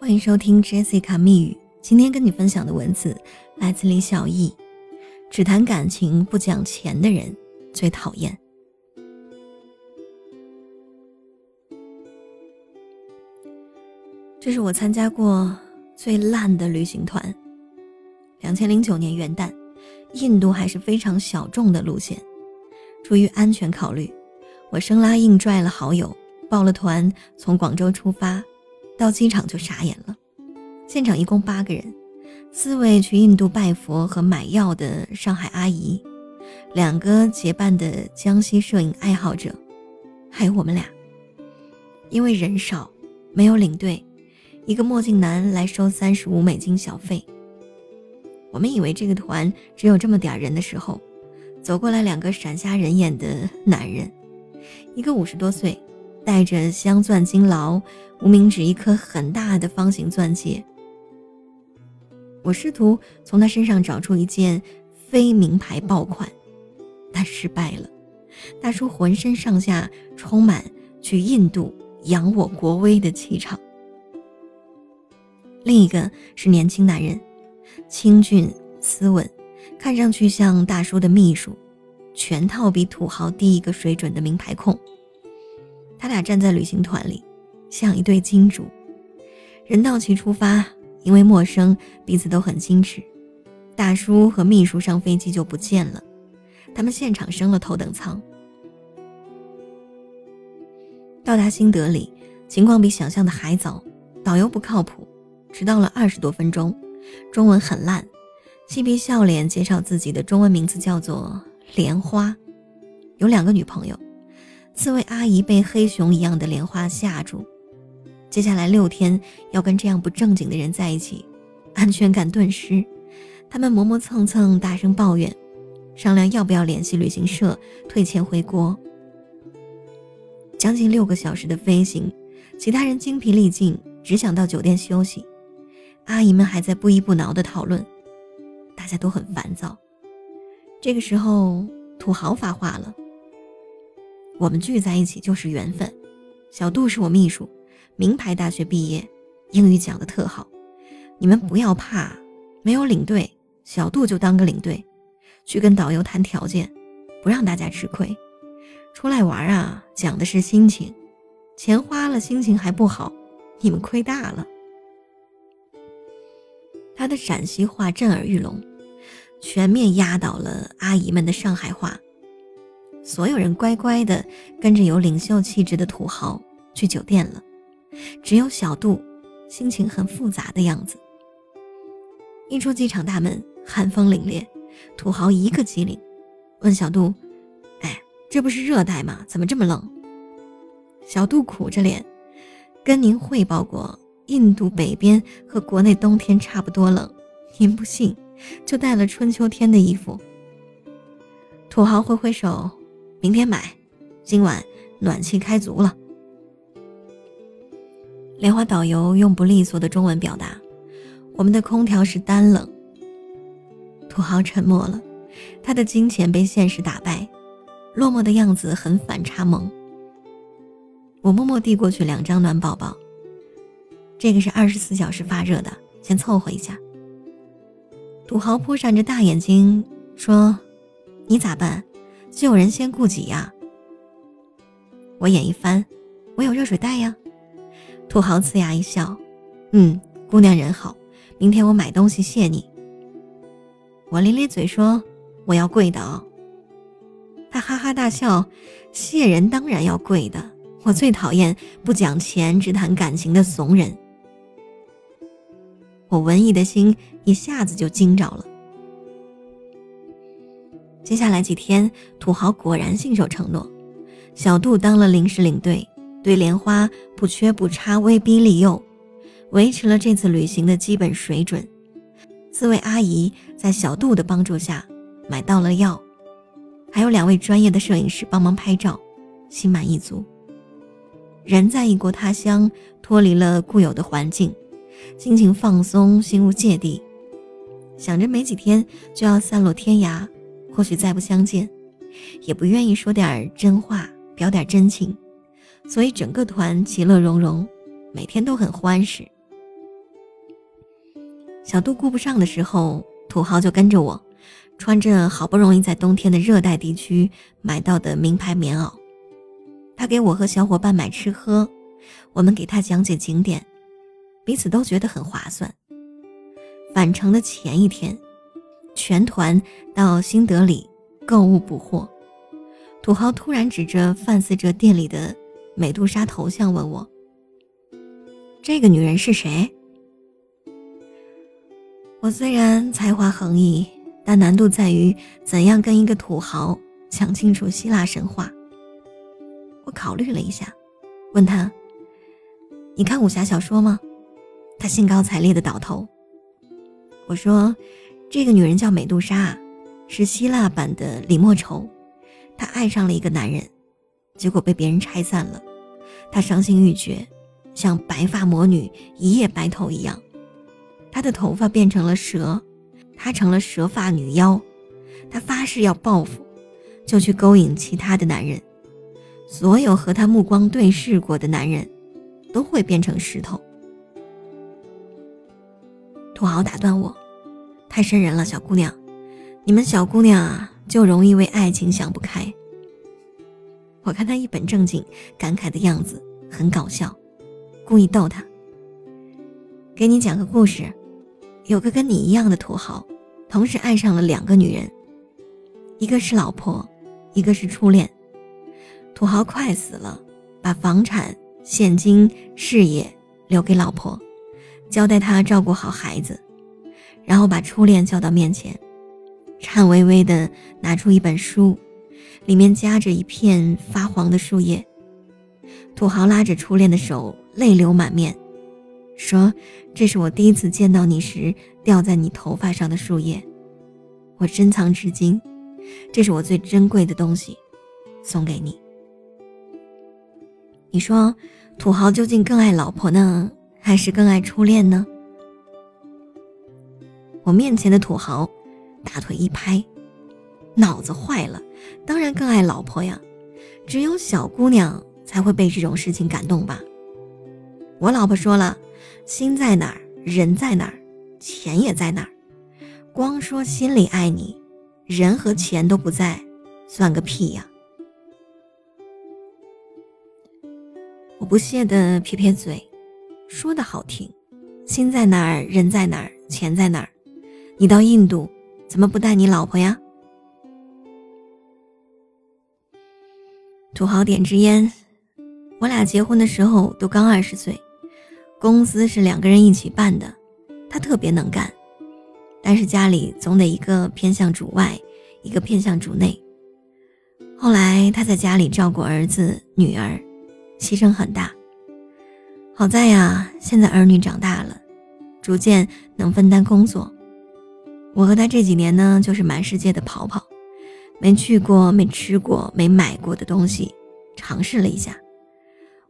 欢迎收听 Jessica 密语。今天跟你分享的文字来自李小艺。只谈感情不讲钱的人最讨厌。这是我参加过最烂的旅行团。两千零九年元旦，印度还是非常小众的路线。出于安全考虑，我生拉硬拽了好友，报了团，从广州出发。到机场就傻眼了，现场一共八个人，四位去印度拜佛和买药的上海阿姨，两个结伴的江西摄影爱好者，还有我们俩。因为人少，没有领队，一个墨镜男来收三十五美金小费。我们以为这个团只有这么点人的时候，走过来两个闪瞎人眼的男人，一个五十多岁。带着镶钻金劳，无名指一颗很大的方形钻戒。我试图从他身上找出一件非名牌爆款，但失败了。大叔浑身上下充满去印度扬我国威的气场。另一个是年轻男人，清俊斯文，看上去像大叔的秘书，全套比土豪低一个水准的名牌控。他俩站在旅行团里，像一对金主。人到齐出发，因为陌生，彼此都很矜持。大叔和秘书上飞机就不见了，他们现场升了头等舱。到达新德里，情况比想象的还早。导游不靠谱，迟到了二十多分钟，中文很烂，嬉皮笑脸介绍自己的中文名字叫做莲花，有两个女朋友。四位阿姨被黑熊一样的莲花吓住，接下来六天要跟这样不正经的人在一起，安全感顿失。他们磨磨蹭蹭，大声抱怨，商量要不要联系旅行社退钱回国。将近六个小时的飞行，其他人精疲力尽，只想到酒店休息。阿姨们还在不依不挠的讨论，大家都很烦躁。这个时候，土豪发话了。我们聚在一起就是缘分。小杜是我秘书，名牌大学毕业，英语讲的特好。你们不要怕，没有领队，小杜就当个领队，去跟导游谈条件，不让大家吃亏。出来玩啊，讲的是心情，钱花了心情还不好，你们亏大了。他的陕西话震耳欲聋，全面压倒了阿姨们的上海话。所有人乖乖的跟着有领袖气质的土豪去酒店了，只有小杜心情很复杂的样子。一出机场大门，寒风凛冽，土豪一个机灵，问小杜：“哎，这不是热带吗？怎么这么冷？”小杜苦着脸，跟您汇报过，印度北边和国内冬天差不多冷，您不信，就带了春秋天的衣服。土豪挥挥手。明天买，今晚暖气开足了。莲花导游用不利索的中文表达：“我们的空调是单冷。”土豪沉默了，他的金钱被现实打败，落寞的样子很反差萌。我默默递过去两张暖宝宝，这个是二十四小时发热的，先凑合一下。土豪扑闪着大眼睛说：“你咋办？”救人先顾己呀！我眼一翻，我有热水袋呀。土豪呲牙一笑，嗯，姑娘人好，明天我买东西谢你。我咧咧嘴说我要贵的哦。他哈哈大笑，谢人当然要贵的，我最讨厌不讲钱只谈感情的怂人。我文艺的心一下子就惊着了。接下来几天，土豪果然信守承诺，小杜当了临时领队，对莲花不缺不差，威逼利诱，维持了这次旅行的基本水准。四位阿姨在小杜的帮助下买到了药，还有两位专业的摄影师帮忙拍照，心满意足。人在异国他乡，脱离了固有的环境，心情放松，心无芥蒂，想着没几天就要散落天涯。或许再不相见，也不愿意说点真话，表点真情，所以整个团其乐融融，每天都很欢实。小杜顾不上的时候，土豪就跟着我，穿着好不容易在冬天的热带地区买到的名牌棉袄。他给我和小伙伴买吃喝，我们给他讲解景点，彼此都觉得很划算。返程的前一天，全团到新德里购物补货。土豪突然指着范思哲店里的美杜莎头像问我：“这个女人是谁？”我虽然才华横溢，但难度在于怎样跟一个土豪讲清楚希腊神话。我考虑了一下，问他：“你看武侠小说吗？”他兴高采烈的倒头。我说：“这个女人叫美杜莎，是希腊版的李莫愁。她爱上了一个男人，结果被别人拆散了。她伤心欲绝，像白发魔女一夜白头一样。”她的头发变成了蛇，她成了蛇发女妖。她发誓要报复，就去勾引其他的男人。所有和她目光对视过的男人，都会变成石头。土豪打断我：“太瘆人了，小姑娘，你们小姑娘啊，就容易为爱情想不开。”我看他一本正经、感慨的样子，很搞笑，故意逗他：“给你讲个故事。”有个跟你一样的土豪，同时爱上了两个女人，一个是老婆，一个是初恋。土豪快死了，把房产、现金、事业留给老婆，交代她照顾好孩子，然后把初恋叫到面前，颤巍巍地拿出一本书，里面夹着一片发黄的树叶。土豪拉着初恋的手，泪流满面。说：“这是我第一次见到你时掉在你头发上的树叶，我珍藏至今。这是我最珍贵的东西，送给你。你说，土豪究竟更爱老婆呢，还是更爱初恋呢？”我面前的土豪大腿一拍：“脑子坏了，当然更爱老婆呀！只有小姑娘才会被这种事情感动吧？”我老婆说了。心在哪儿，人在哪儿，钱也在哪儿。光说心里爱你，人和钱都不在，算个屁呀！我不屑的撇撇嘴，说的好听，心在哪儿，人在哪儿，钱在哪儿。你到印度怎么不带你老婆呀？土豪点支烟，我俩结婚的时候都刚二十岁。公司是两个人一起办的，他特别能干，但是家里总得一个偏向主外，一个偏向主内。后来他在家里照顾儿子女儿，牺牲很大。好在呀，现在儿女长大了，逐渐能分担工作。我和他这几年呢，就是满世界的跑跑，没去过、没吃过、没买过的东西，尝试了一下。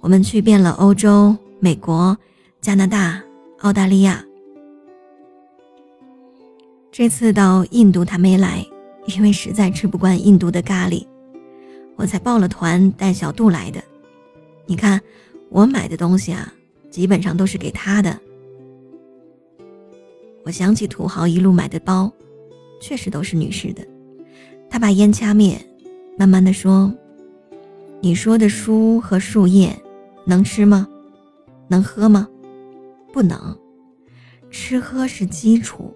我们去遍了欧洲、美国。加拿大、澳大利亚，这次到印度他没来，因为实在吃不惯印度的咖喱，我才报了团带小杜来的。你看，我买的东西啊，基本上都是给他的。我想起土豪一路买的包，确实都是女士的。他把烟掐灭，慢慢的说：“你说的书和树叶，能吃吗？能喝吗？”不能，吃喝是基础，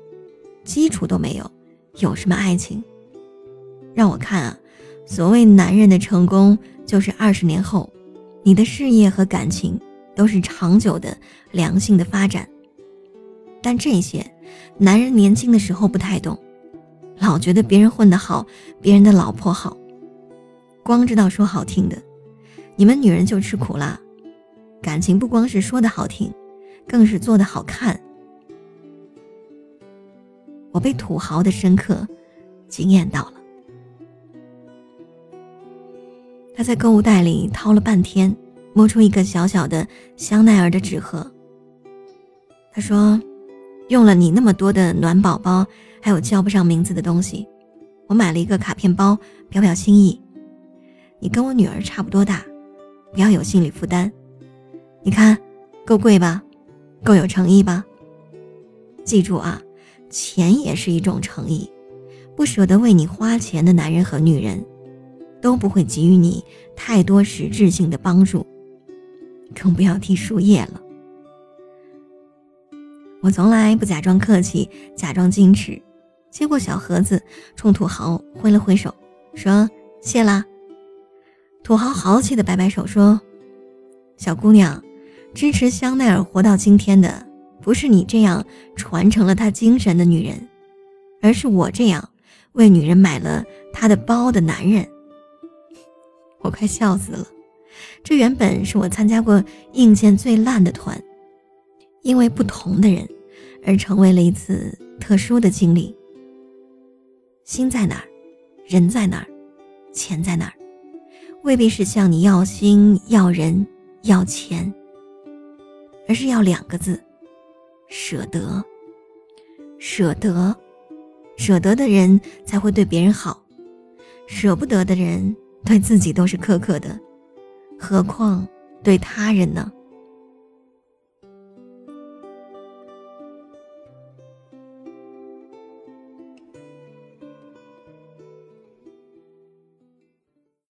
基础都没有，有什么爱情？让我看啊，所谓男人的成功，就是二十年后，你的事业和感情都是长久的、良性的发展。但这些，男人年轻的时候不太懂，老觉得别人混得好，别人的老婆好，光知道说好听的，你们女人就吃苦啦。感情不光是说的好听。更是做的好看，我被土豪的深刻惊艳到了。他在购物袋里掏了半天，摸出一个小小的香奈儿的纸盒。他说：“用了你那么多的暖宝宝，还有叫不上名字的东西，我买了一个卡片包，表表心意。你跟我女儿差不多大，不要有心理负担。你看，够贵吧？”够有诚意吧？记住啊，钱也是一种诚意。不舍得为你花钱的男人和女人，都不会给予你太多实质性的帮助，更不要提输液了。我从来不假装客气，假装矜持，接过小盒子，冲土豪挥了挥手，说谢啦。土豪豪气的摆摆手说：“小姑娘，支持香奈儿活到今天的，不是你这样传承了她精神的女人，而是我这样。”为女人买了她的包的男人，我快笑死了。这原本是我参加过硬件最烂的团，因为不同的人而成为了一次特殊的经历。心在哪儿，人在哪儿，钱在哪儿，未必是向你要心、要人、要钱，而是要两个字：舍得。舍得。舍得的人才会对别人好，舍不得的人对自己都是苛刻的，何况对他人呢？